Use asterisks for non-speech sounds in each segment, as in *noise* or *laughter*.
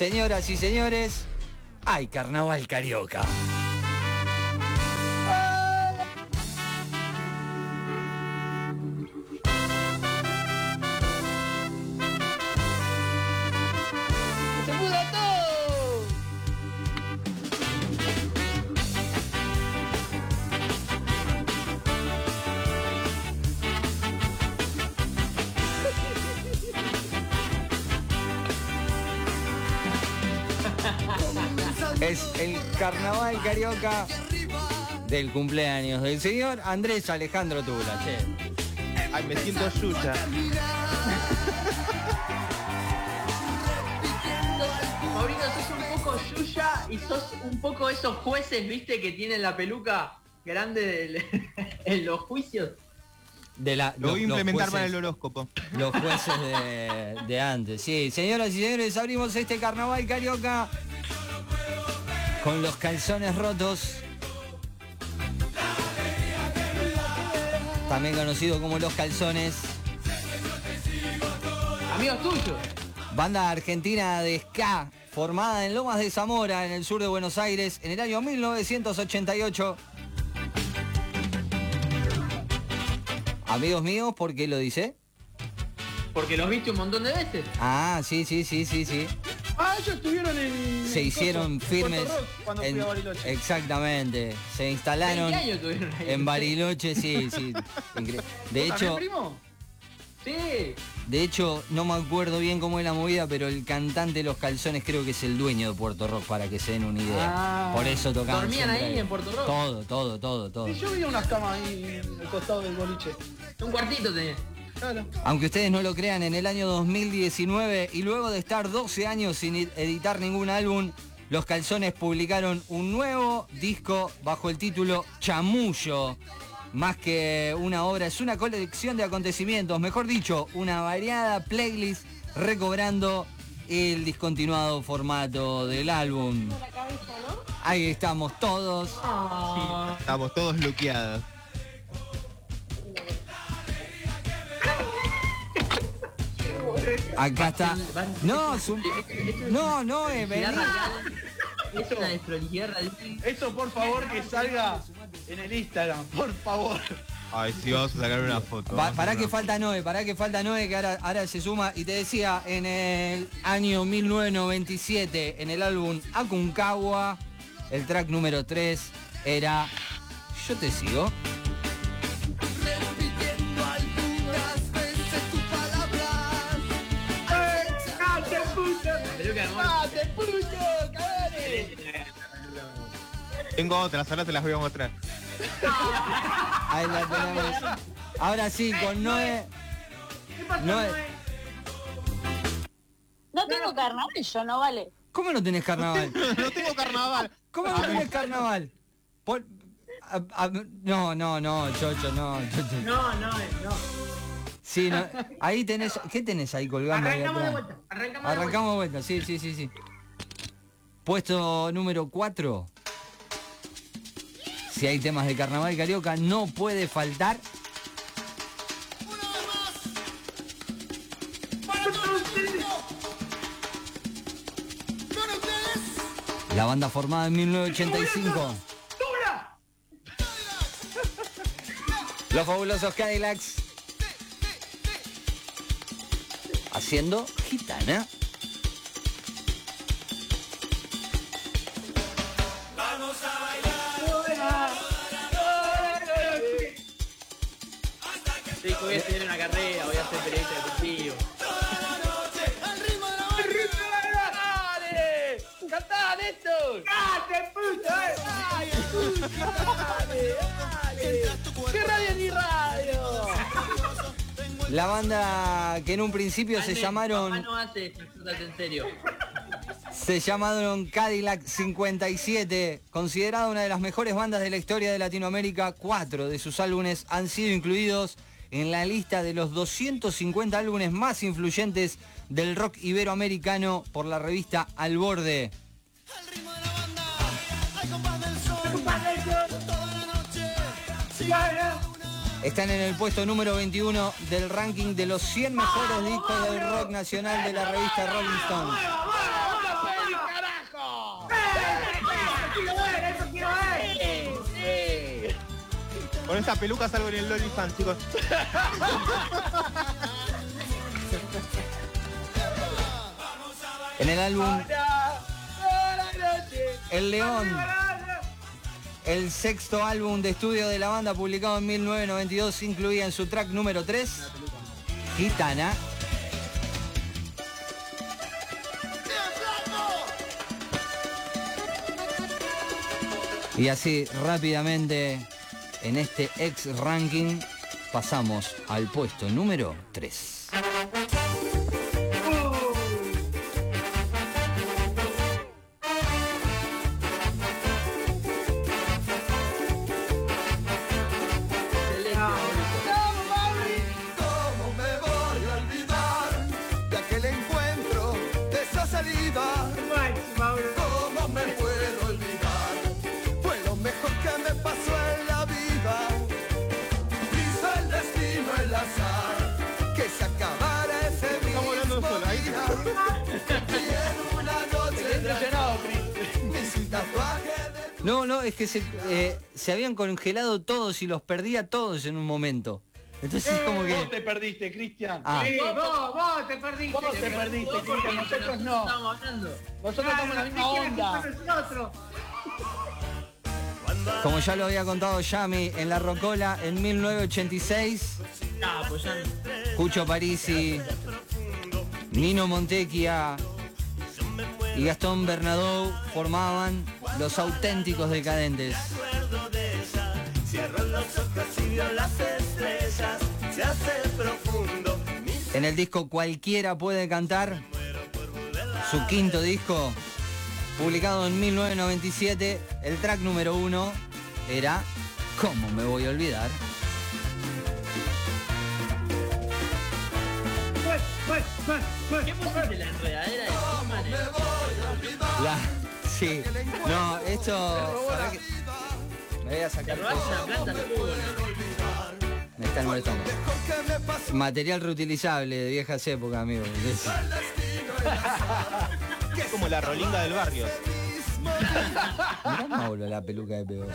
Señoras y señores, hay carnaval carioca. Carnaval carioca del cumpleaños del señor Andrés Alejandro Tula. che. Ay, me siento yuya. Mauricio, sos un poco Yuya y sos un poco esos jueces, viste, que tienen la peluca grande del- *laughs* en los juicios. De la, Lo voy a implementar para el horóscopo. Los jueces de, de antes. Sí, señoras y señores, abrimos este carnaval carioca con los calzones rotos. También conocido como los calzones. Amigos tuyos. Banda argentina de ska, formada en Lomas de Zamora, en el sur de Buenos Aires, en el año 1988. Amigos míos, ¿por qué lo dice? Porque los viste un montón de veces. Ah, sí, sí, sí, sí, sí. Ah, ellos estuvieron en. Se hicieron Coso, firmes. En- fui a Bariloche. exactamente. Se instalaron 20 años tuvieron ahí. en Bariloche, sí, sí. *laughs* De ¿Vos hecho, primo? Sí. de hecho, no me acuerdo bien cómo es la movida, pero el cantante de los calzones creo que es el dueño de Puerto Rock, para que se den una idea. Ah. Por eso tocaban. ¿Dormían siempre ahí en Puerto Rock? Todo, todo, todo, todo. Sí, yo vi unas camas ahí al costado del boliche. Un cuartito tenía. Claro. Aunque ustedes no lo crean, en el año 2019 y luego de estar 12 años sin ed- editar ningún álbum, los calzones publicaron un nuevo disco bajo el título Chamullo. Más que una obra, es una colección de acontecimientos, mejor dicho, una variada playlist recobrando el discontinuado formato del álbum. Ahí estamos todos. Estamos todos luqueados. Acá está. No, su- no, no, eh. Es una desprolijidad radical. Eso, por favor, que salga en el Instagram, por favor. Ay, sí, vamos a sacar una foto. Pa- vamos a pará sacar que falta Noé, pará que falta Noé, que ahora, ahora se suma. Y te decía, en el año 1997, en el álbum Aconcagua, el track número 3 era Yo te sigo. Tengo otras, ahora te las voy a mostrar. *laughs* Ahí la tenemos. Ahora sí, con Noé. Noé. No tengo carnaval, yo no vale. ¿Cómo no tenés carnaval? no tengo carnaval. ¿Cómo no tenés carnaval? Pon- a- a- no, no, no, Chocho, no. Chocho. No, no, no. Sí, no, ahí tenés. ¿Qué tenés ahí colgando? ahí Arrancamos de atrás? vuelta. Arrancamos de vuelta. Arrancamos de vuelta, sí, sí, sí, sí. Puesto número 4. Si hay temas de carnaval carioca, no puede faltar. La banda formada en 1985. Los fabulosos Cadillacs. Haciendo gitana. La banda que en un principio se llamaron Papá no hace estas cosas en serio. se llamaron Cadillac 57, considerada una de las mejores bandas de la historia de Latinoamérica. Cuatro de sus álbumes han sido incluidos en la lista de los 250 álbumes más influyentes del rock iberoamericano por la revista Al Borde. Están en el puesto número 21 del ranking de los 100 mejores discos del rock nacional de la revista Rolling Stone. Con esta peluca salgo en el Loli Fan, chicos. en el álbum El León el sexto álbum de estudio de la banda publicado en 1992, incluía en su track número 3 Gitana. Y así rápidamente en este ex ranking pasamos al puesto número 3. Es que se, eh, se habían congelado todos y los perdía todos en un momento. Entonces es como Vos que... te perdiste, Cristian. Ah. Sí, Vos, vos, vos te perdiste. Vos te perdiste, Vos Cristian, nosotros no. Estamos hablando. Nosotros estamos en la misma onda. Como ya lo había contado Yami en La Rocola en 1986, Ah, pues ya. Cucho Parisi, Nino Montecchia y Gastón Bernadou formaban los auténticos decadentes. En el disco Cualquiera puede cantar, su quinto disco, publicado en 1997, el track número uno era ¿Cómo me voy a olvidar? ¿Qué pusiste la enredadera de Superman? La- sí. No, esto. Me voy a sacar. Me está molestando. Material reutilizable de viejas épocas, amigo. Es como la rolinga del barrio. Mirá Mauro la peluca de peor.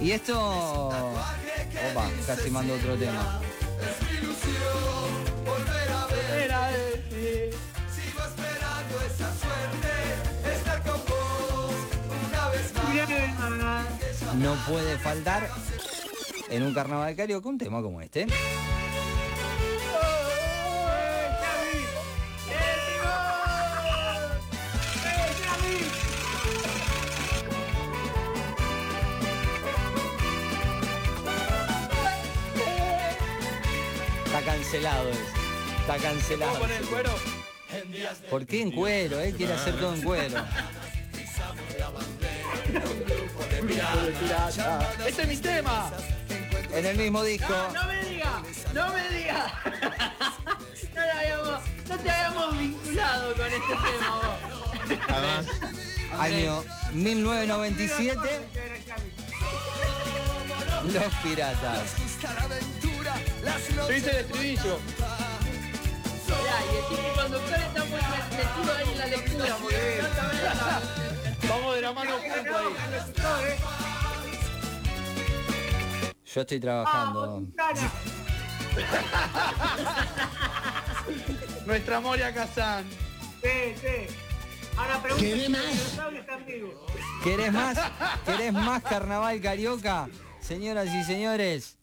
Y esto. Opa, casi mando otro tema. No puede faltar en un carnaval carioca un tema como este. Está cancelado eso. Está cancelado. ¿Cómo poner el cuero? ¿Por qué en cuero? Él quiere hacer todo en cuero. ¡Este es mi tema! En el mismo disco. No me diga, no me diga. *laughs* No, lo habíamos- no te habíamos vinculado con este tema vos. Además, Año 1997. Los piratas. Hice el estribillo. Mirá, y el tipo conductor está muy metido ahí en la lectura. porque Vamos de la mano juntos ahí. Yo estoy trabajando. *laughs* Nuestra Moria Kazan. Sí, sí. Ahora pregunta. ¿Querés más? están vivos. ¿Querés más? ¿Querés más carnaval carioca? Señoras y señores,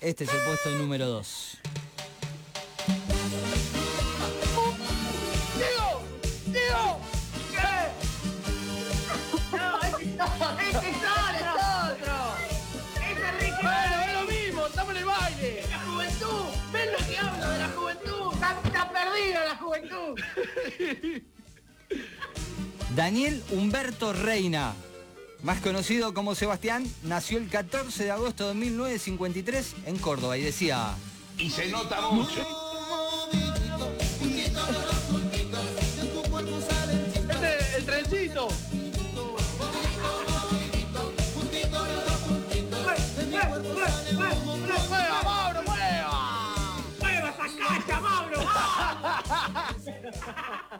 este es el puesto número 2. La juventud. *laughs* Daniel Humberto Reina, más conocido como Sebastián, nació el 14 de agosto de 1953 en Córdoba y decía... Y se nota mucho. Este, el trencito.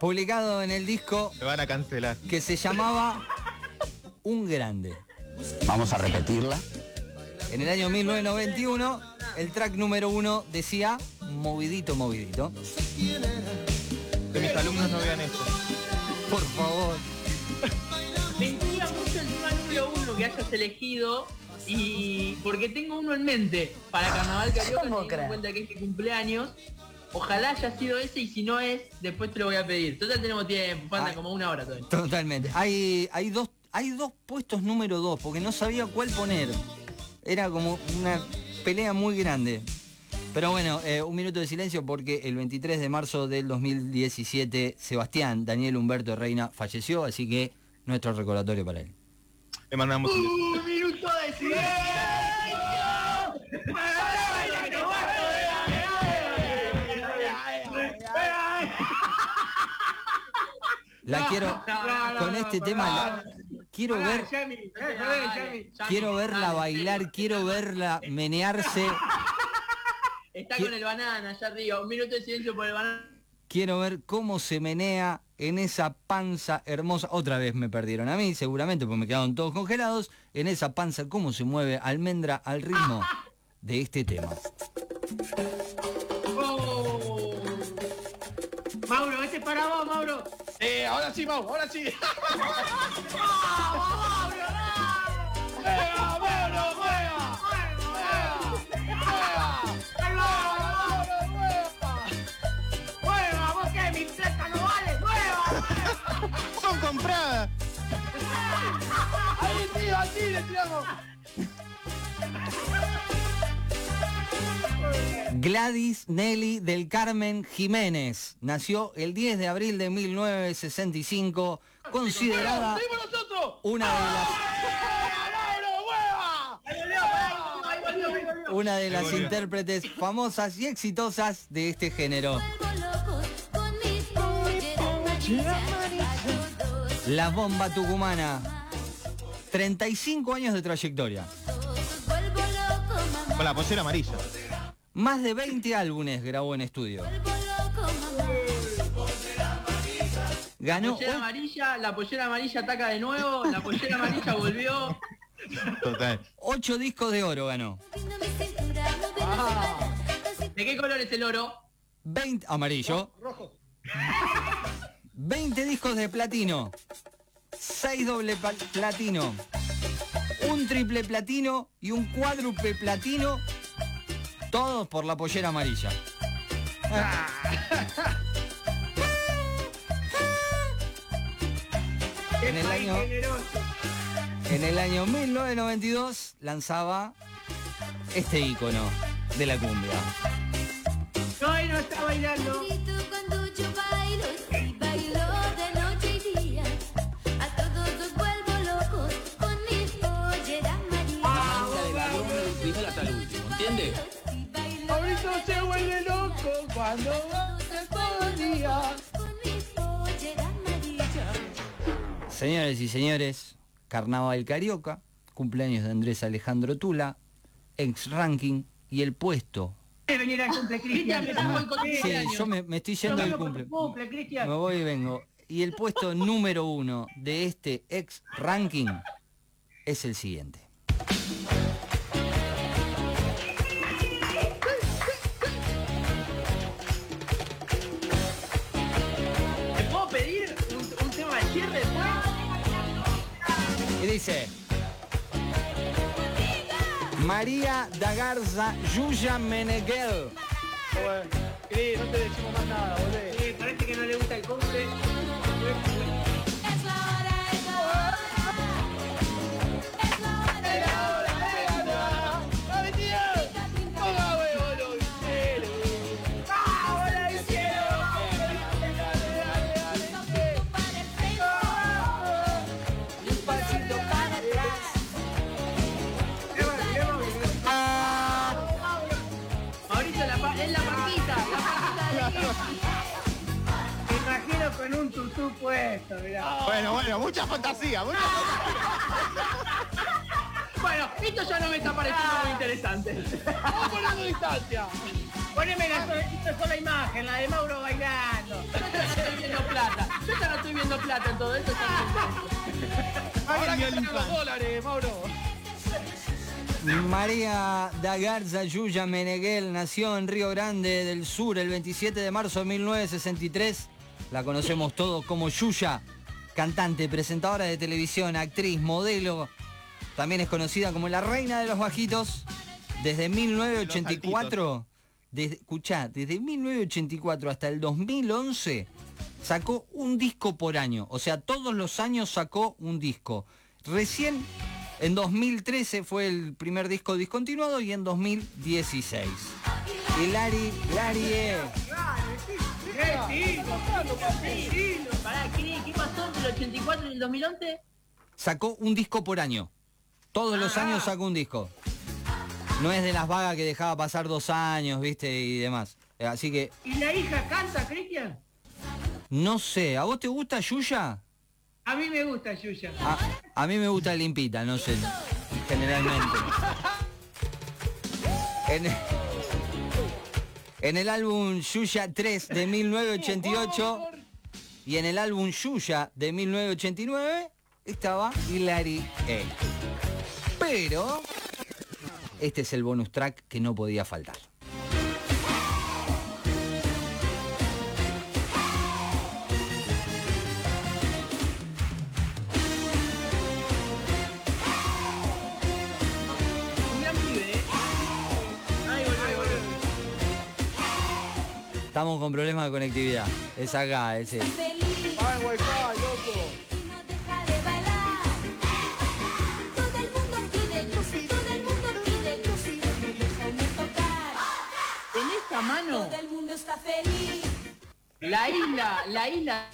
Publicado en el disco me van a cancelar. que se llamaba Un Grande. Vamos a repetirla. En el año 1991, el track número uno decía Movidito, movidito. Que mis alumnos no vean esto. Por favor. Me intriga mucho el tema número uno que hayas elegido y porque tengo uno en mente para Carnaval Carioca ¿Cómo teniendo en cuenta que es mi cumpleaños. Ojalá haya sido ese y si no es, después te lo voy a pedir. Total tenemos tiempo, falta Ay. como una hora todavía. Totalmente. Hay, hay, dos, hay dos puestos número dos, porque no sabía cuál poner. Era como una pelea muy grande. Pero bueno, eh, un minuto de silencio porque el 23 de marzo del 2017 Sebastián Daniel Humberto Reina falleció, así que nuestro recordatorio para él. Le mandamos un. Un minuto de La quiero, con este tema, la- quiero ver, quiero verla bailar, quiero verla menearse, *laughs* Está con el banana allá arriba. Un minuto de silencio por el banana. quiero ver cómo se menea en esa panza hermosa. Otra vez me perdieron a mí, seguramente, porque me quedaron todos congelados. En esa panza, cómo se mueve almendra al ritmo *laughs* de este tema. Oh. Mauro, este es para vos, Mauro. Eh, ahora sí, Mau, ahora sí. *laughs* ¡Son compradas! Ahí, tío, así le tiramos. Gladys Nelly del Carmen Jiménez nació el 10 de abril de 1965, considerada una de las una de las intérpretes famosas y exitosas de este género. La bomba tucumana. 35 años de trayectoria. Con la pollera amarilla. Más de 20 álbumes grabó en estudio. Ganó Pollera amarilla, la pollera amarilla ataca de nuevo, la pollera amarilla volvió. Total. 8 discos de oro ganó. ¿De qué color es el oro? 20 amarillo. Rojo. 20 discos de platino. 6 doble platino. Un triple platino y un cuádruple platino. Todos por la pollera amarilla. *laughs* En el año en el año 1992 lanzaba este icono de la cumbia. No, y no está bailando. Loco cuando con mi pollera amarilla. Señores y señores, Carnaval Carioca, cumpleaños de Andrés Alejandro Tula, ex ranking y el puesto. venir al cumple Cristian, Sí, yo me, me estoy yendo del cumple. cumple, Cristian. Me voy y vengo. Y el puesto número uno de este ex ranking es el siguiente. Dice... María Dagarza Yuya Meneghel. Bueno, Cris, no te decimos más nada, volvé. Sí, parece que no le gusta el cumple. Con un tutú puesto, mirá. Bueno, bueno, mucha fantasía, mucha Bueno, esto ya no me está pareciendo muy interesante. Vamos poniendo distancia. Poneme la sola, sola imagen, la de Mauro bailando. Yo ya no estoy viendo plata. Yo ya no estoy viendo plata en todo esto. Ahora que los dólares, Mauro. María da Garza Yuya Meneghel nació en Río Grande del Sur el 27 de marzo de 1963. La conocemos todos como Yuya, cantante, presentadora de televisión, actriz, modelo. También es conocida como la reina de los bajitos. Desde 1984, desde, escuchá, desde 1984 hasta el 2011 sacó un disco por año. O sea, todos los años sacó un disco. Recién en 2013 fue el primer disco discontinuado y en 2016. Hilari, Hilari, eh. Pará, ¿qué, ¿qué pasó entre el 84 y el 2011? sacó un disco por año. Todos los años sacó un disco. No es de las vagas que dejaba pasar dos años, viste, y demás. Eh, Así que, ¿Y la hija canta, Cristian? no sé, ¿a vos te gusta Yuya? A mí me gusta Yuya. A, a mí me gusta limpita, no sé, generalmente. *laughs* En, en el álbum Yuya 3 de 1988 y en el álbum Yuya de 1989 estaba Hilary E. Pero este es el bonus track que no podía faltar. Estamos con problemas de conectividad. Es acá, ese. Feliz Ay, wifi, loco. y no deja de bailar. Todo el mundo pide luz, todo el mundo pide luz, no déjame tocar. En esta mano, Todo el mundo está feliz. la isla, la isla.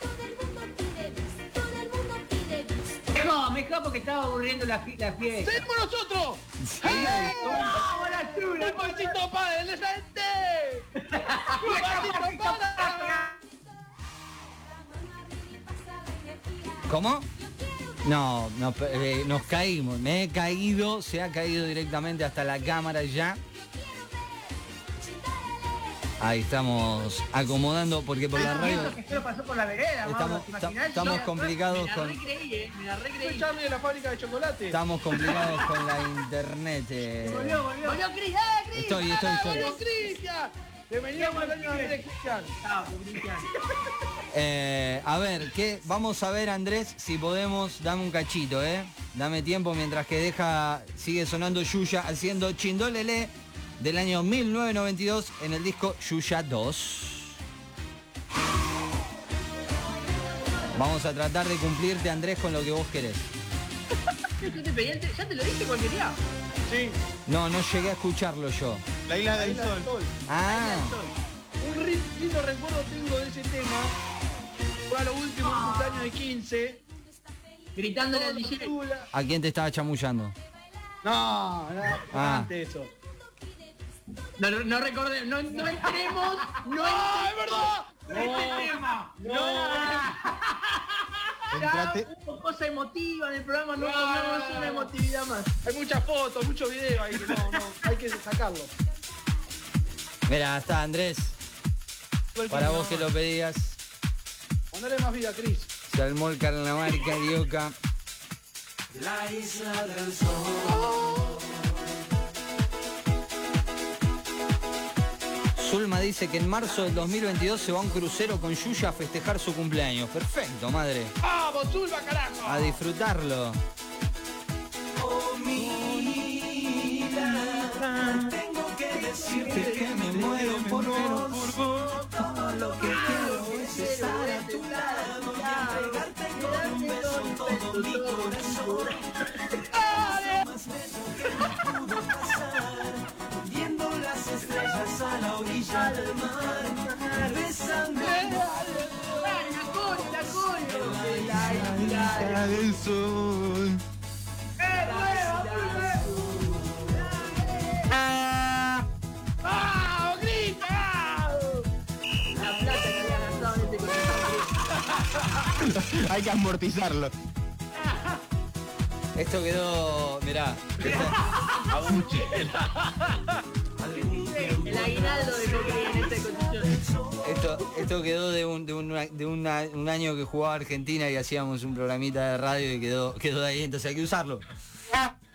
Todo el mundo pide todo el mundo pide. No, me escapo porque estaba aburriendo la, la fiesta. ¡Seguimos nosotros! ¡Vamos, la chula! ¡Un bolsito para el gente! ¡Un bolsito para! ¿Cómo? No, no, eh, nos caímos. Me he caído, se ha caído directamente hasta la cámara ya. Ahí estamos acomodando porque por la radio pasó por la vereda, Estamos- estamos complicados me la con- recreí, eh, me la recreí. Charlie de la fábrica de chocolate. estamos complicados con la internet. eh. Volvió, volvió. Volvió Cris, ¡eh, Cris! Estoy, estoy, estoy. ¡Vamos, Cristian! Bienvenido al año Cristian. Eh, a ver, ¿qué? vamos a ver Andrés si podemos, dame un cachito, ¿eh? Dame tiempo mientras que deja, sigue sonando Yuya haciendo Chindolele del año 1992 en el disco Yuya 2. Vamos a tratar de cumplirte Andrés con lo que vos querés. *laughs* ¿Ya te lo dije cualquier día? Sí, No, no llegué a escucharlo yo. La isla la del isla sol. del sol. Ah, Un lindo recuerdo tengo de ese tema. Fue a lo último un cumpleaños de 15. Gritándole al DJ. ¿a quién te estaba chamullando? No, no, Ah. antes eso. No, no, no recordemos, no, no entremos, no *laughs* ¡Ah, es verdad! este tema. No, Entrate- Ya hubo cosa emotiva en el programa, no pongamos una emotividad más. Hay muchas fotos, muchos videos ahí que no, no, hay que sacarlo. Mira, está Andrés, para vos que lo pedías. Mandale más vida, Cris. El carnaval carioca. Zulma dice que en marzo del 2022 se va a un crucero con Yuya a festejar su cumpleaños. Perfecto, madre. ¡Vamos, Zulma, carajo! A disfrutarlo. Isla del sol. ¡Vamos, grita! La plata que había gastado en este concierto. Hay que amortizarlo. Esto quedó, mirá. El aguinaldo de lo que en este. Esto, esto quedó de, un, de, una- de una- un año que jugaba Argentina y hacíamos un programita de radio y quedó, quedó ahí, entonces hay que usarlo.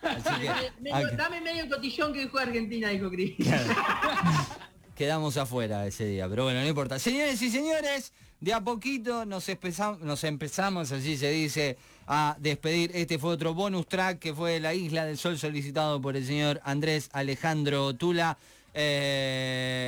Así que Medio- hay que- dame medio cotillón que juega Argentina, dijo Cris. *laughs* quedamos afuera ese día, pero bueno, no importa. Señores y señores, de a poquito nos, empezam- nos empezamos, así se dice, a despedir. Este fue otro bonus track que fue La Isla del Sol solicitado por el señor Andrés Alejandro Tula. Eh,